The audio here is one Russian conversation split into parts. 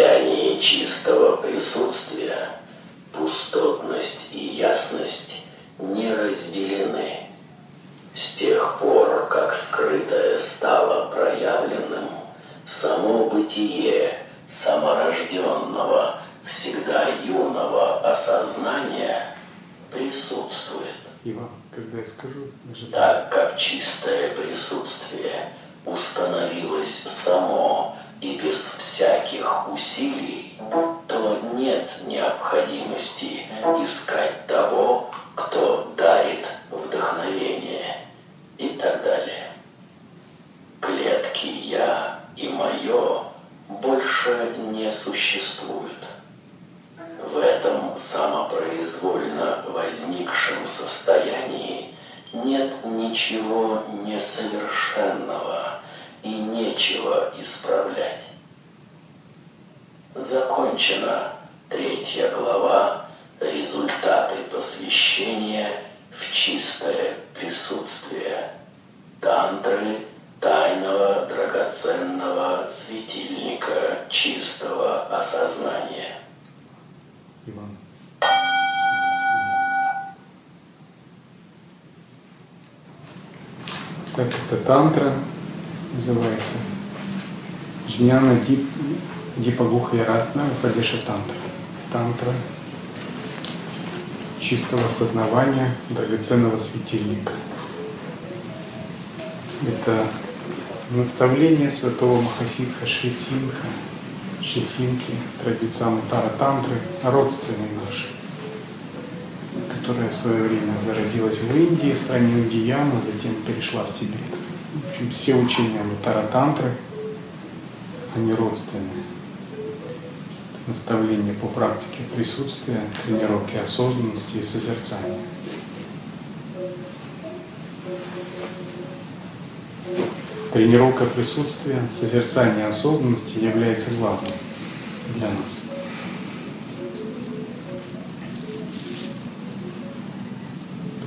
состоянии чистого присутствия пустотность и ясность не разделены. С тех пор, как скрытое стало проявленным, само бытие саморожденного, всегда юного осознания присутствует. Иван, когда я скажу, Так как чистое присутствие установилось само и без всяких усилий, то нет необходимости искать того, кто дарит вдохновение и так далее. Клетки «я» и «моё» больше не существуют. В этом самопроизвольно возникшем состоянии нет ничего несовершенного и нечего исправлять. Закончена третья глава «Результаты посвящения в чистое присутствие» тантры тайного драгоценного светильника чистого осознания. Иван. Так, это тантра называется. Жняна Дип, Дипагуха и Ратна Упадеша Тантра. Тантра чистого сознавания, драгоценного светильника. Это наставление святого Махасидха Шрисинха, Шрисинки, традиция Амутара Тантры, родственной нашей, которая в свое время зародилась в Индии, в стране Ундияна, затем перешла в Тибет. Все учения Амутара Тантры, они родственные. Наставление по практике присутствия, тренировки осознанности и созерцания. Тренировка присутствия, созерцание осознанности является главным для нас.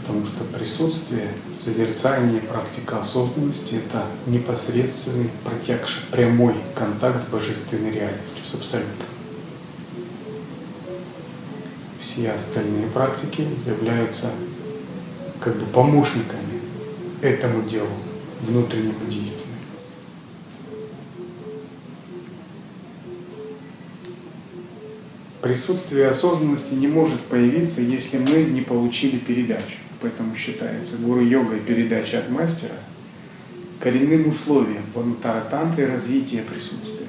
Потому что присутствие, созерцание, практика осознанности – это непосредственный, протекший, прямой контакт с божественной реальностью, с абсолютом. Все остальные практики являются как бы помощниками этому делу, внутреннему действию. Присутствие осознанности не может появиться, если мы не получили передачу. Поэтому считается гуру-йога и передача от мастера коренным условием в анутара-тантре развития присутствия.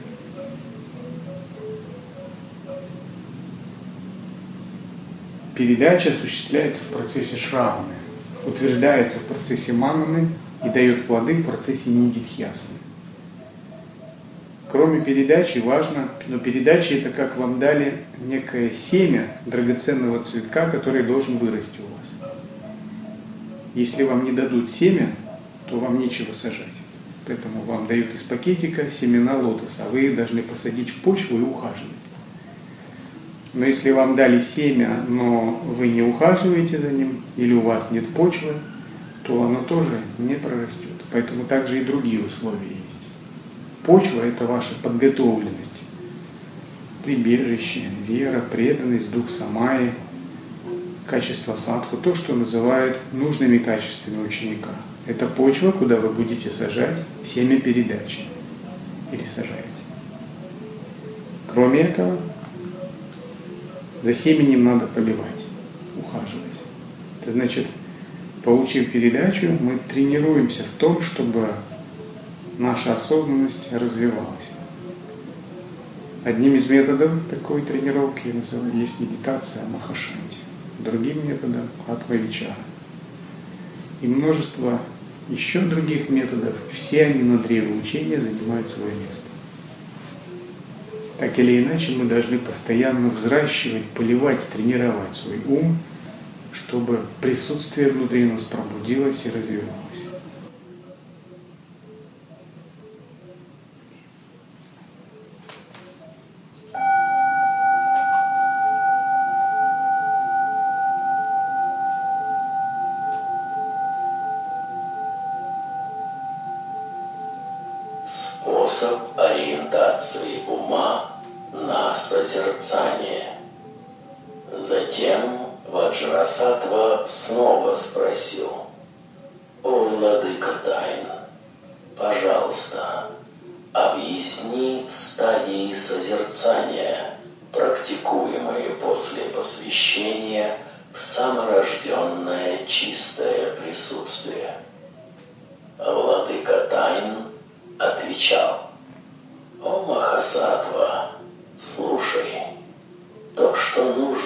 Передача осуществляется в процессе шраваны, утверждается в процессе мананы и дает плоды в процессе нидитхьясаны. Кроме передачи, важно, но передача это как вам дали некое семя драгоценного цветка, который должен вырасти у вас. Если вам не дадут семя, то вам нечего сажать. Поэтому вам дают из пакетика семена лотоса, а вы их должны посадить в почву и ухаживать. Но если вам дали семя, но вы не ухаживаете за ним, или у вас нет почвы, то оно тоже не прорастет. Поэтому также и другие условия есть. Почва – это ваша подготовленность, прибежище, вера, преданность, дух самаи, качество садху, то, что называют нужными качествами ученика. Это почва, куда вы будете сажать семя передачи или сажаете. Кроме этого, за семенем надо поливать, ухаживать. Это значит, получив передачу, мы тренируемся в том, чтобы наша осознанность развивалась. Одним из методов такой тренировки есть медитация Махашанти, другим методом Атмавичара. И множество еще других методов, все они на древе учения занимают свое место. Так или иначе, мы должны постоянно взращивать, поливать, тренировать свой ум, чтобы присутствие внутри нас пробудилось и развивалось.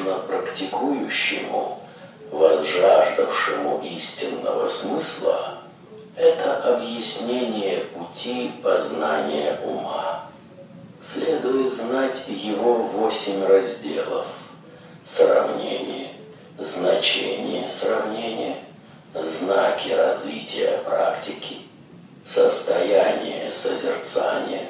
Нужно практикующему, возжаждавшему истинного смысла, это объяснение пути познания ума. Следует знать его восемь разделов. Сравнение, значение сравнения, знаки развития практики, состояние созерцания,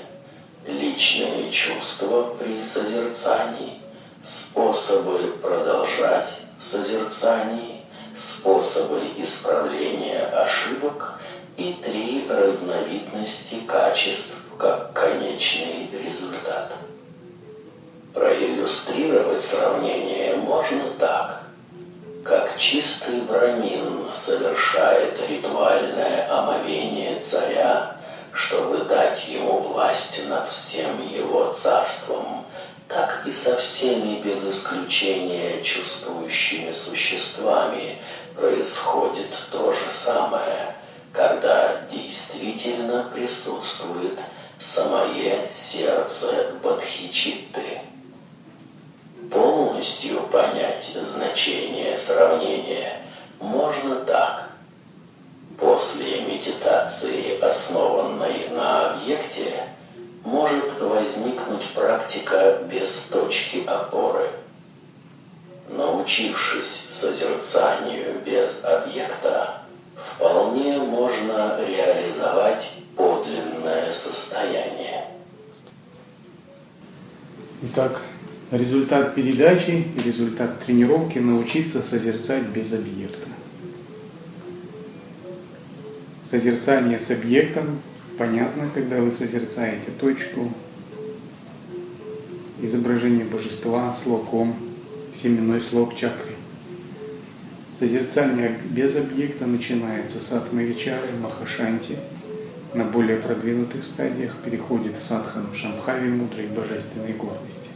личные чувства при созерцании, способы продолжать созерцание, способы исправления ошибок и три разновидности качеств как конечный результат. Проиллюстрировать сравнение можно так. Как чистый бронин совершает ритуальное омовение царя, чтобы дать ему власть над всем его царством, так и со всеми без исключения чувствующими существами происходит то же самое, когда действительно присутствует самое сердце Бодхичитты. Полностью понять значение сравнения можно так. После медитации, основанной на объекте, может возникнуть практика без точки опоры. Научившись созерцанию без объекта, вполне можно реализовать подлинное состояние. Итак, результат передачи и результат тренировки научиться созерцать без объекта. Созерцание с объектом понятно, когда вы созерцаете точку, изображение божества с локом, семенной слог чакры. Созерцание без объекта начинается с Атмавичары, Махашанти, на более продвинутых стадиях переходит в садхану Шамхави мудрой божественной гордости.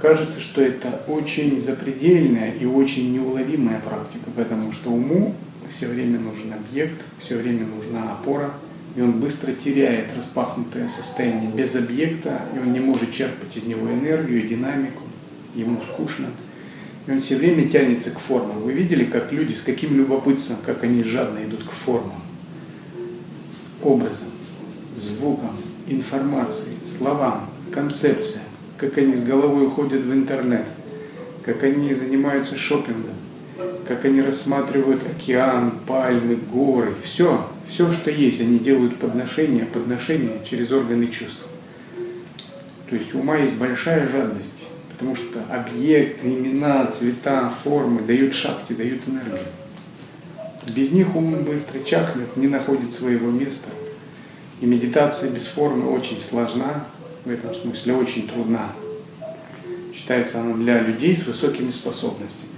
Кажется, что это очень запредельная и очень неуловимая практика, потому что уму все время нужен объект, все время нужна опора, и он быстро теряет распахнутое состояние без объекта, и он не может черпать из него энергию, динамику, ему скучно. И он все время тянется к формам. Вы видели, как люди, с каким любопытством, как они жадно идут к формам, образом, звукам, информации, словам, концепциям, как они с головой уходят в интернет, как они занимаются шопингом, как они рассматривают океан, пальмы, горы, все, все, что есть, они делают подношения, подношения через органы чувств. То есть ума есть большая жадность, потому что объекты, имена, цвета, формы дают шахте, дают энергию. Без них ум быстро чахнет, не находит своего места. И медитация без формы очень сложна, в этом смысле очень трудна. Считается она для людей с высокими способностями.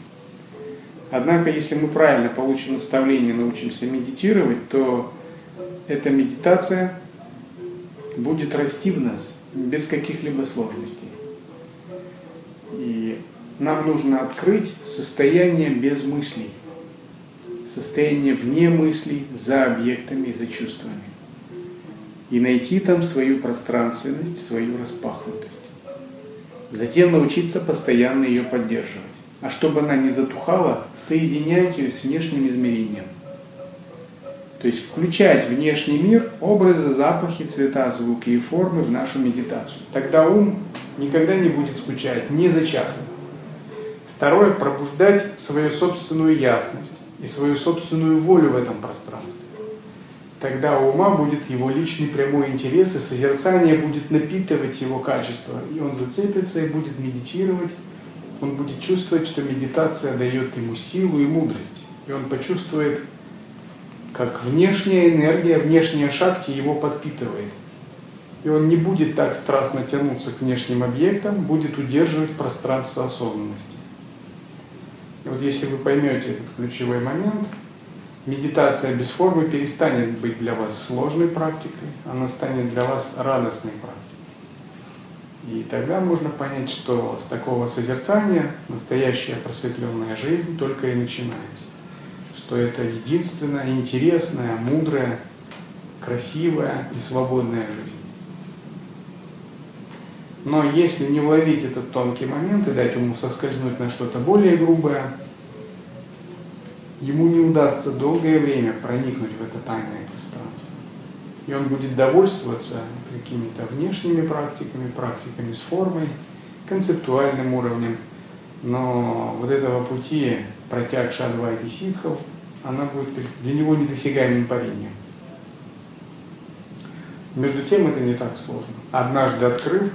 Однако, если мы правильно получим наставление, научимся медитировать, то эта медитация будет расти в нас без каких-либо сложностей. И нам нужно открыть состояние без мыслей, состояние вне мыслей, за объектами и за чувствами. И найти там свою пространственность, свою распахнутость. Затем научиться постоянно ее поддерживать а чтобы она не затухала, соединять ее с внешним измерением. То есть включать внешний мир, образы, запахи, цвета, звуки и формы в нашу медитацию. Тогда ум никогда не будет скучать, не зачахнет. Второе, пробуждать свою собственную ясность и свою собственную волю в этом пространстве. Тогда у ума будет его личный прямой интерес, и созерцание будет напитывать его качество, и он зацепится и будет медитировать, он будет чувствовать, что медитация дает ему силу и мудрость. И он почувствует, как внешняя энергия, внешняя шахти его подпитывает. и он не будет так страстно тянуться к внешним объектам, будет удерживать пространство осознанности. И вот если вы поймете этот ключевой момент, медитация без формы перестанет быть для вас сложной практикой, она станет для вас радостной практикой. И тогда можно понять, что с такого созерцания настоящая просветленная жизнь только и начинается. Что это единственная, интересная, мудрая, красивая и свободная жизнь. Но если не уловить этот тонкий момент и дать ему соскользнуть на что-то более грубое, ему не удастся долгое время проникнуть в это тайное пространство. И он будет довольствоваться какими-то внешними практиками, практиками с формой, концептуальным уровнем. Но вот этого пути протяг Шадвайти ситхов, она будет для него недосягаемым парением. Между тем это не так сложно. Однажды открыв,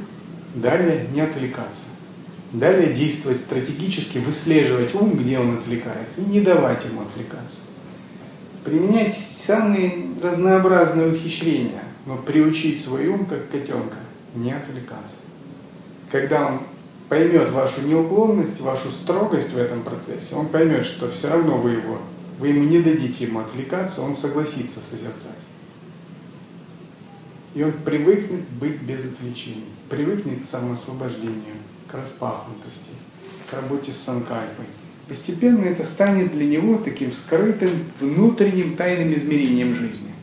Далее не отвлекаться. Далее действовать стратегически, выслеживать ум, где он отвлекается, и не давать ему отвлекаться. Применять самые разнообразные ухищрения, но приучить свой ум, как котенка, не отвлекаться. Когда он поймет вашу неуклонность, вашу строгость в этом процессе, он поймет, что все равно вы его, вы ему не дадите ему отвлекаться, он согласится созерцать. И он привыкнет быть без отвлечений, привыкнет к самоосвобождению, к распахнутости, к работе с санкальпой. Постепенно это станет для него таким скрытым, внутренним, тайным измерением жизни.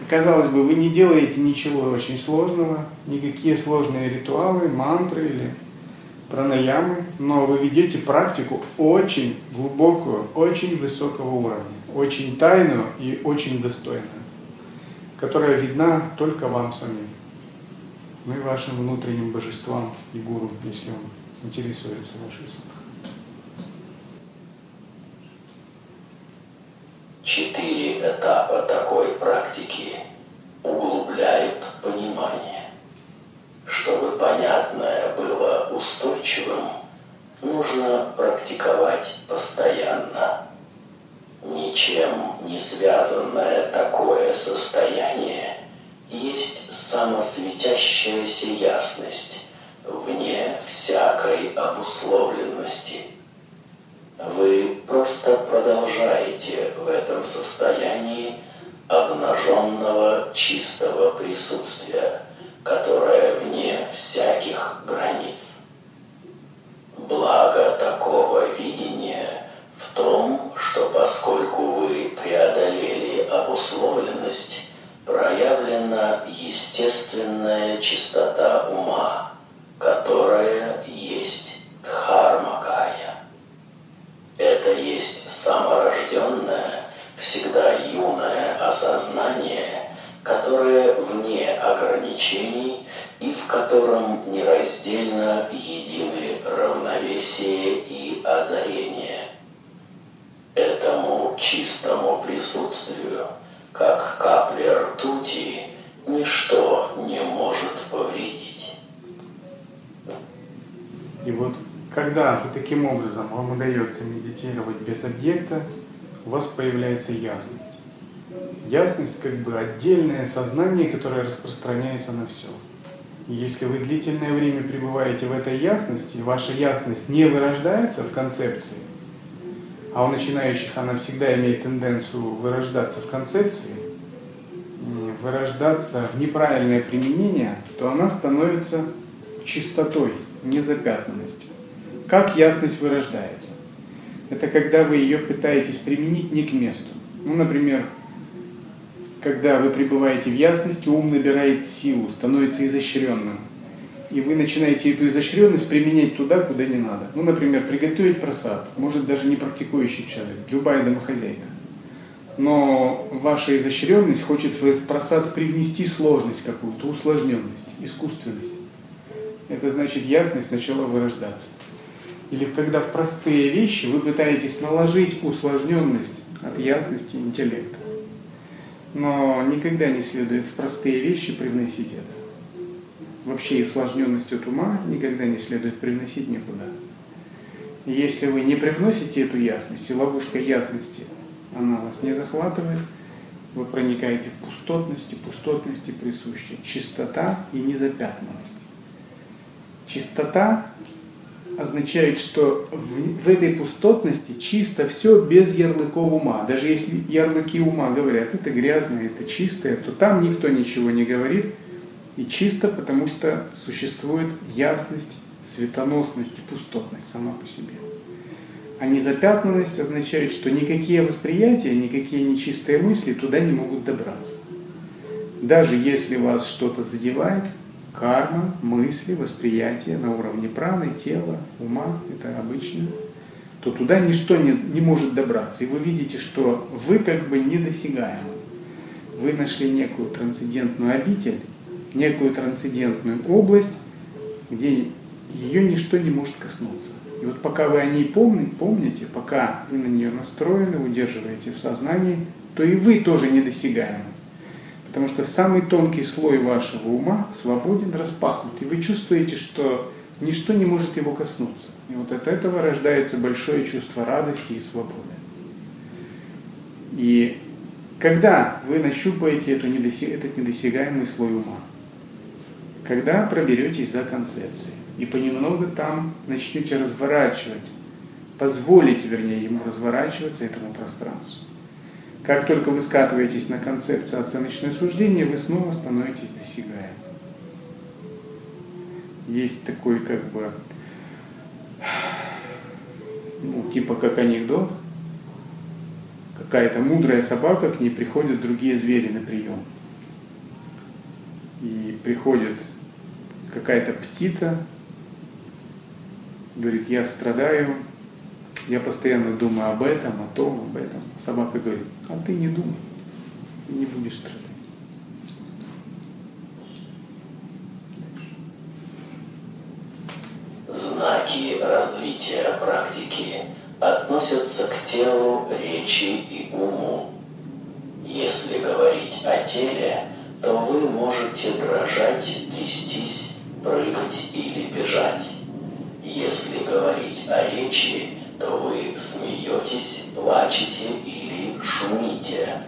И, казалось бы, вы не делаете ничего очень сложного, никакие сложные ритуалы, мантры или пранаямы, но вы ведете практику очень глубокую, очень высокого уровня, очень тайную и очень достойную которая видна только вам самим, ну и вашим внутренним божествам и гуру, если он интересуется вашей садханой. Четыре этапа такой практики углубляют понимание. Чтобы понятное было устойчивым, нужно практиковать постоянно ничем не связанное такое состояние есть ясность вне всякой обусловленности. Вы просто продолжаете в этом состоянии обнаженного чистого присутствия, которое вне всяких границ. Благо такого видения в том, что поскольку вы преодолели обусловленность, проявлена естественная чистота ума, которая есть дхармакая. Это есть саморожденное, всегда юное осознание, которое вне ограничений и в котором нераздельно едины равновесие и озарение этому чистому присутствию, как капли ртути, ничто не может повредить. И вот когда таким образом вам удается медитировать без объекта, у вас появляется ясность. Ясность как бы отдельное сознание, которое распространяется на все. И если вы длительное время пребываете в этой ясности, ваша ясность не вырождается в концепции, а у начинающих она всегда имеет тенденцию вырождаться в концепции, вырождаться в неправильное применение, то она становится чистотой, незапятнанностью. Как ясность вырождается? Это когда вы ее пытаетесь применить не к месту. Ну, например, когда вы пребываете в ясности, ум набирает силу, становится изощренным и вы начинаете эту изощренность применять туда, куда не надо. Ну, например, приготовить просад, может даже не практикующий человек, любая домохозяйка. Но ваша изощренность хочет в просад привнести сложность какую-то, усложненность, искусственность. Это значит ясность начала вырождаться. Или когда в простые вещи вы пытаетесь наложить усложненность от ясности интеллекта. Но никогда не следует в простые вещи привносить это вообще и усложненность от ума никогда не следует привносить никуда. Если вы не привносите эту ясность, и ловушка ясности, она вас не захватывает, вы проникаете в пустотность, и пустотности присуща чистота и незапятнанность. Чистота означает, что в, в этой пустотности чисто все без ярлыков ума. Даже если ярлыки ума говорят, это грязное, это чистое, то там никто ничего не говорит. И чисто, потому что существует ясность, светоносность и пустотность сама по себе. А незапятнанность означает, что никакие восприятия, никакие нечистые мысли туда не могут добраться. Даже если вас что-то задевает, карма, мысли, восприятие на уровне праны, тела, ума, это обычно, то туда ничто не, не может добраться. И вы видите, что вы как бы недосягаемы. Вы нашли некую трансцендентную обитель, некую трансцендентную область, где ее ничто не может коснуться. И вот пока вы о ней помните, помните, пока вы на нее настроены, удерживаете в сознании, то и вы тоже недосягаемы. Потому что самый тонкий слой вашего ума свободен, распахнут. И вы чувствуете, что ничто не может его коснуться. И вот от этого рождается большое чувство радости и свободы. И когда вы нащупаете эту недосяг... этот недосягаемый слой ума, когда проберетесь за концепцией, и понемногу там начнете разворачивать, позволите, вернее, ему разворачиваться, этому пространству. Как только вы скатываетесь на концепцию оценочное суждение, вы снова становитесь досягаемым. Есть такой как бы, ну, типа как анекдот, какая-то мудрая собака, к ней приходят другие звери на прием. И приходит какая-то птица, говорит, я страдаю, я постоянно думаю об этом, о том, об этом. Собака говорит, а ты не думай, и не будешь страдать. Знаки развития практики относятся к телу, речи и уму. Если говорить о теле, то вы можете дрожать, трястись, прыгать или бежать. Если говорить о речи, то вы смеетесь, плачете или шумите.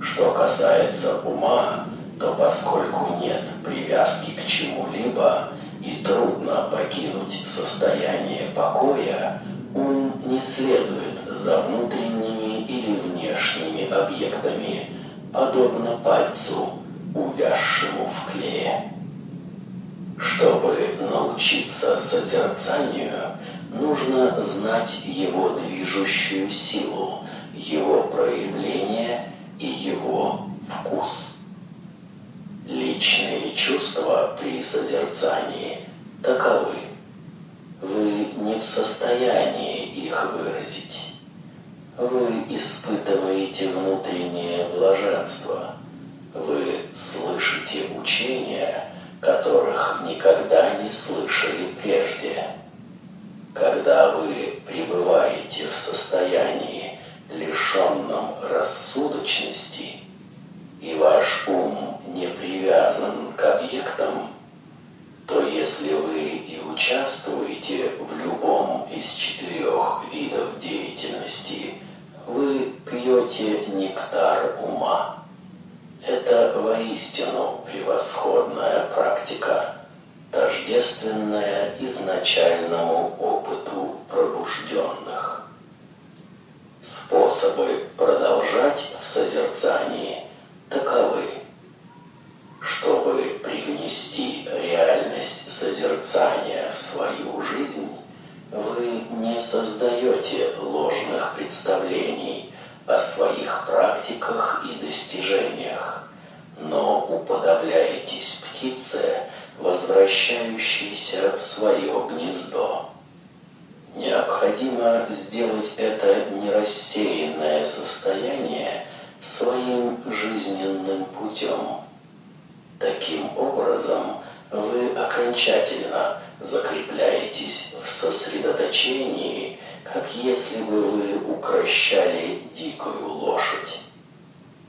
Что касается ума, то поскольку нет привязки к чему-либо и трудно покинуть состояние покоя, ум не следует за внутренними или внешними объектами, подобно пальцу, увязшему в клее. Чтобы научиться созерцанию, нужно знать его движущую силу, его проявление и его вкус. Личные чувства при созерцании таковы. Вы не в состоянии их выразить. Вы испытываете внутреннее блаженство. Вы слышите учения, которых никогда не слышали прежде. Когда вы пребываете в состоянии, лишенном рассудочности, и ваш ум не привязан к объектам, то если вы и участвуете в любом из четырех видов деятельности, вы пьете нектар ума. Это воистину превосходная практика тождественное изначальному опыту пробужденных. Способы продолжать в созерцании таковы. Чтобы привнести реальность созерцания в свою жизнь, вы не создаете ложных представлений о своих практиках и достижениях, но уподобляетесь птице, возвращающийся в свое гнездо. Необходимо сделать это нерассеянное состояние своим жизненным путем. Таким образом, вы окончательно закрепляетесь в сосредоточении, как если бы вы укращали дикую лошадь.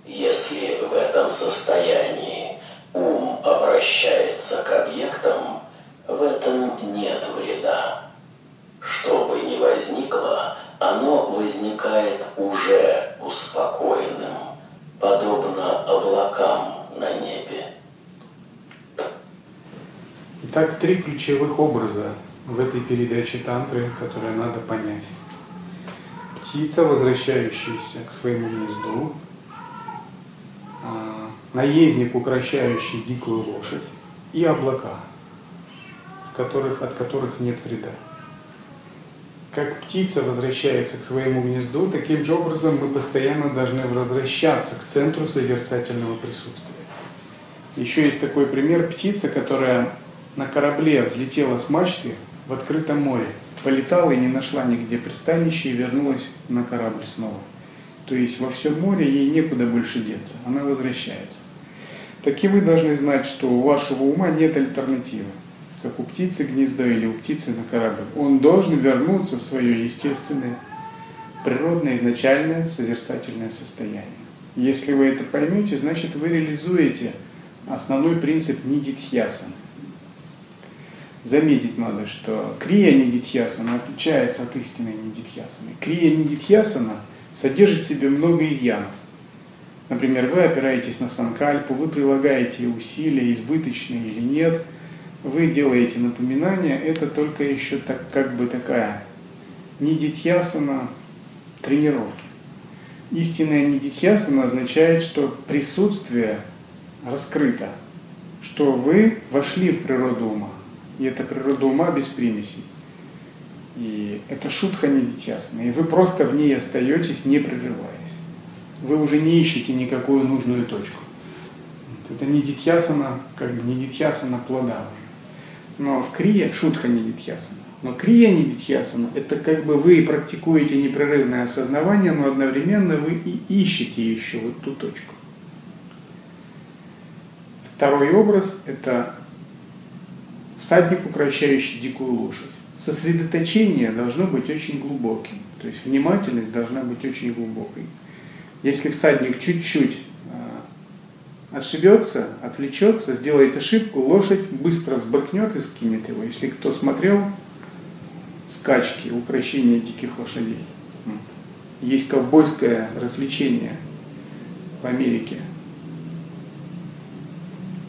Если в этом состоянии ум обращается к объектам, в этом нет вреда. Что бы ни возникло, оно возникает уже успокоенным, подобно облакам на небе. Итак, три ключевых образа в этой передаче тантры, которые надо понять. Птица, возвращающаяся к своему гнезду, а, наездник, укращающий дикую лошадь, и облака, которых, от которых нет вреда. Как птица возвращается к своему гнезду, таким же образом мы постоянно должны возвращаться к центру созерцательного присутствия. Еще есть такой пример птица, которая на корабле взлетела с мачты в открытом море, полетала и не нашла нигде пристанища и вернулась на корабль снова. То есть во всем море ей некуда больше деться, она возвращается. Так и вы должны знать, что у вашего ума нет альтернативы как у птицы гнездо или у птицы на корабль. Он должен вернуться в свое естественное, природное, изначальное созерцательное состояние. Если вы это поймете, значит вы реализуете основной принцип нидитхьясана. Заметить надо, что крия нидитхьясана отличается от истинной нидитхьясаны. Крия нидитхьясана содержит в себе много изъянов. Например, вы опираетесь на санкальпу, вы прилагаете усилия, избыточные или нет – вы делаете напоминание, это только еще так, как бы такая нидитьясана тренировки. Истинная нидитьясана означает, что присутствие раскрыто, что вы вошли в природу ума. И это природа ума без примесей. И это шутка нидитьясана. И вы просто в ней остаетесь, не прерываясь. Вы уже не ищете никакую нужную точку. Это не дитьясана, как бы не дитьясана плода уже. Но крия шутха не дитхьясана. Но крия не дитхьясана – это как бы вы практикуете непрерывное осознавание, но одновременно вы и ищете еще вот ту точку. Второй образ – это всадник, укращающий дикую лошадь. Сосредоточение должно быть очень глубоким, то есть внимательность должна быть очень глубокой. Если всадник чуть-чуть отшибется, отвлечется, сделает ошибку, лошадь быстро сбрыкнет и скинет его. Если кто смотрел скачки, укрощение диких лошадей, есть ковбойское развлечение в Америке,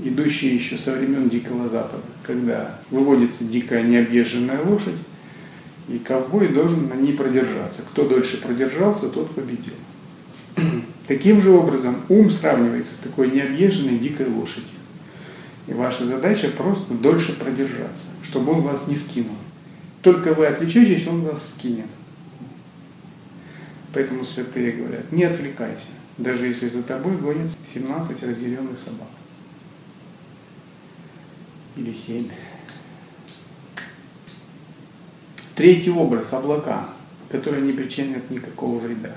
идущее еще со времен Дикого Запада, когда выводится дикая необъезженная лошадь, и ковбой должен на ней продержаться. Кто дольше продержался, тот победил. Таким же образом ум сравнивается с такой необъезженной дикой лошадью. И ваша задача просто дольше продержаться, чтобы он вас не скинул. Только вы отвлечетесь, он вас скинет. Поэтому святые говорят, не отвлекайся, даже если за тобой гонят 17 разъяренных собак. Или 7. Третий образ – облака, которые не причинят никакого вреда.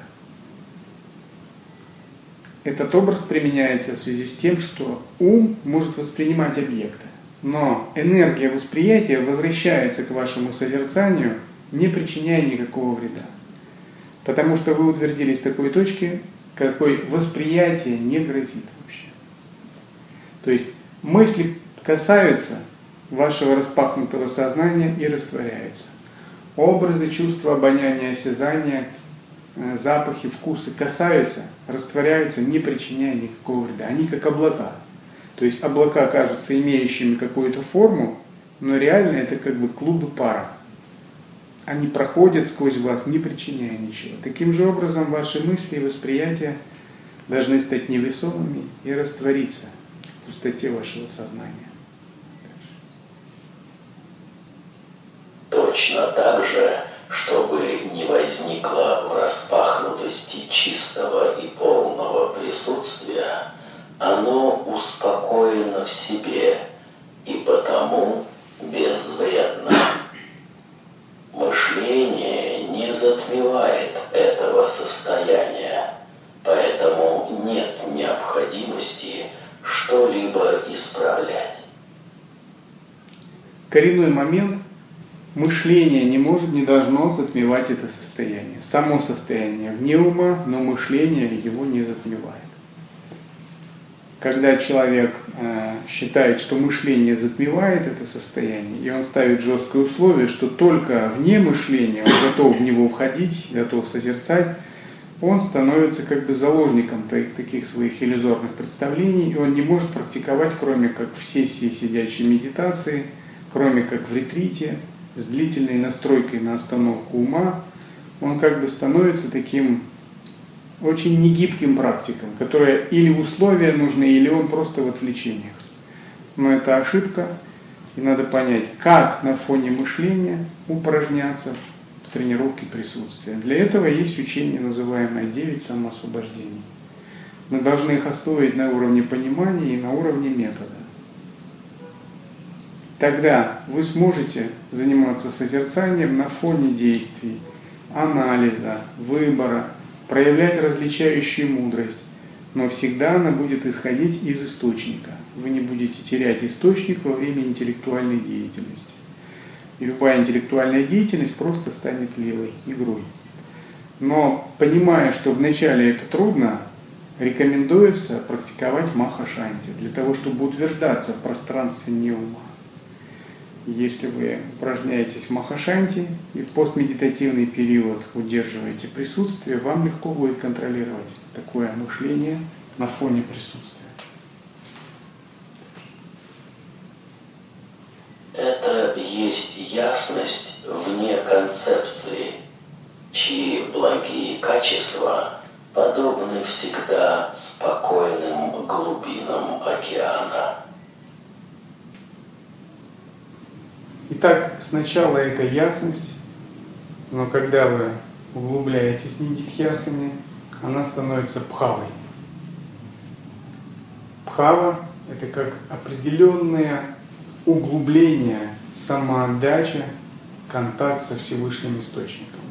Этот образ применяется в связи с тем, что ум может воспринимать объекты, но энергия восприятия возвращается к вашему созерцанию, не причиняя никакого вреда. Потому что вы утвердились в такой точке, какой восприятие не грозит вообще. То есть мысли касаются вашего распахнутого сознания и растворяются. Образы, чувства, обоняния, осязания – Э, запахи, вкусы касаются, растворяются, не причиняя никакого вреда. Они как облака. То есть облака кажутся имеющими какую-то форму, но реально это как бы клубы пара. Они проходят сквозь вас, не причиняя ничего. Таким же образом ваши мысли и восприятия должны стать невесомыми и раствориться в пустоте вашего сознания. Точно так же чтобы не возникло в распахнутости чистого и полного присутствия, оно успокоено в себе и потому безвредно. Мышление не затмевает этого состояния, поэтому нет необходимости что-либо исправлять. Коренной момент – Мышление не может, не должно затмевать это состояние. Само состояние вне ума, но мышление его не затмевает. Когда человек э, считает, что мышление затмевает это состояние, и он ставит жесткое условие, что только вне мышления он готов в него входить, готов созерцать, он становится как бы заложником таких своих иллюзорных представлений, и он не может практиковать, кроме как в сессии сидячей медитации, кроме как в ретрите, с длительной настройкой на остановку ума, он как бы становится таким очень негибким практиком, которое или условия нужны, или он просто в отвлечениях. Но это ошибка, и надо понять, как на фоне мышления упражняться в тренировке присутствия. Для этого есть учение, называемое «Девять самоосвобождений». Мы должны их освоить на уровне понимания и на уровне метода. Тогда вы сможете заниматься созерцанием на фоне действий, анализа, выбора, проявлять различающую мудрость, но всегда она будет исходить из источника. Вы не будете терять источник во время интеллектуальной деятельности. И любая интеллектуальная деятельность просто станет левой игрой. Но понимая, что вначале это трудно, рекомендуется практиковать маха-шанти для того, чтобы утверждаться в пространстве не ума. Если вы упражняетесь в махашанти и в постмедитативный период удерживаете присутствие, вам легко будет контролировать такое мышление на фоне присутствия. Это есть ясность вне концепции, чьи благие качества подобны всегда спокойным глубинам океана. Итак, сначала это ясность, но когда вы углубляетесь нидитхьясами, она становится пхавой. Пхава – это как определенное углубление, самоотдача, контакт со Всевышним Источником.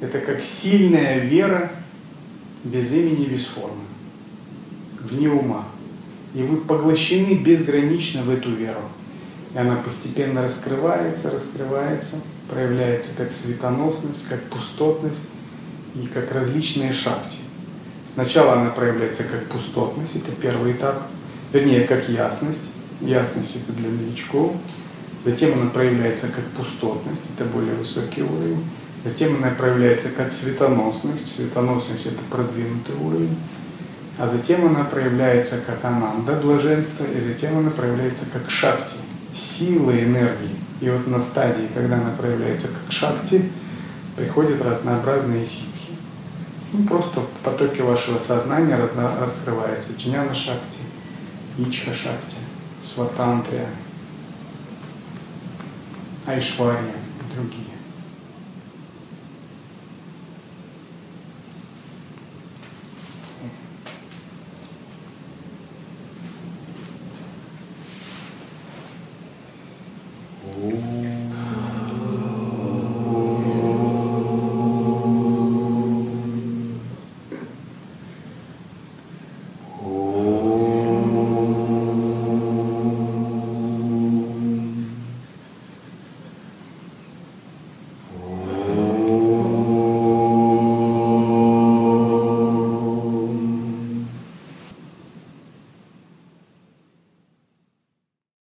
Это как сильная вера без имени, без формы, вне ума. И вы поглощены безгранично в эту веру. И она постепенно раскрывается, раскрывается, проявляется как светоносность, как пустотность и как различные шахти. Сначала она проявляется как пустотность, это первый этап, вернее, как ясность. Ясность это для новичков. Затем она проявляется как пустотность, это более высокий уровень. Затем она проявляется как светоносность, светоносность это продвинутый уровень. А затем она проявляется как ананда, блаженство, и затем она проявляется как шакти, сила энергии. И вот на стадии, когда она проявляется как шакти, приходят разнообразные ситхи. Ну, просто в потоке вашего сознания разно, раскрывается Чняна Шакти, Ичха Шакти, Сватантрия, Айшвария и другие.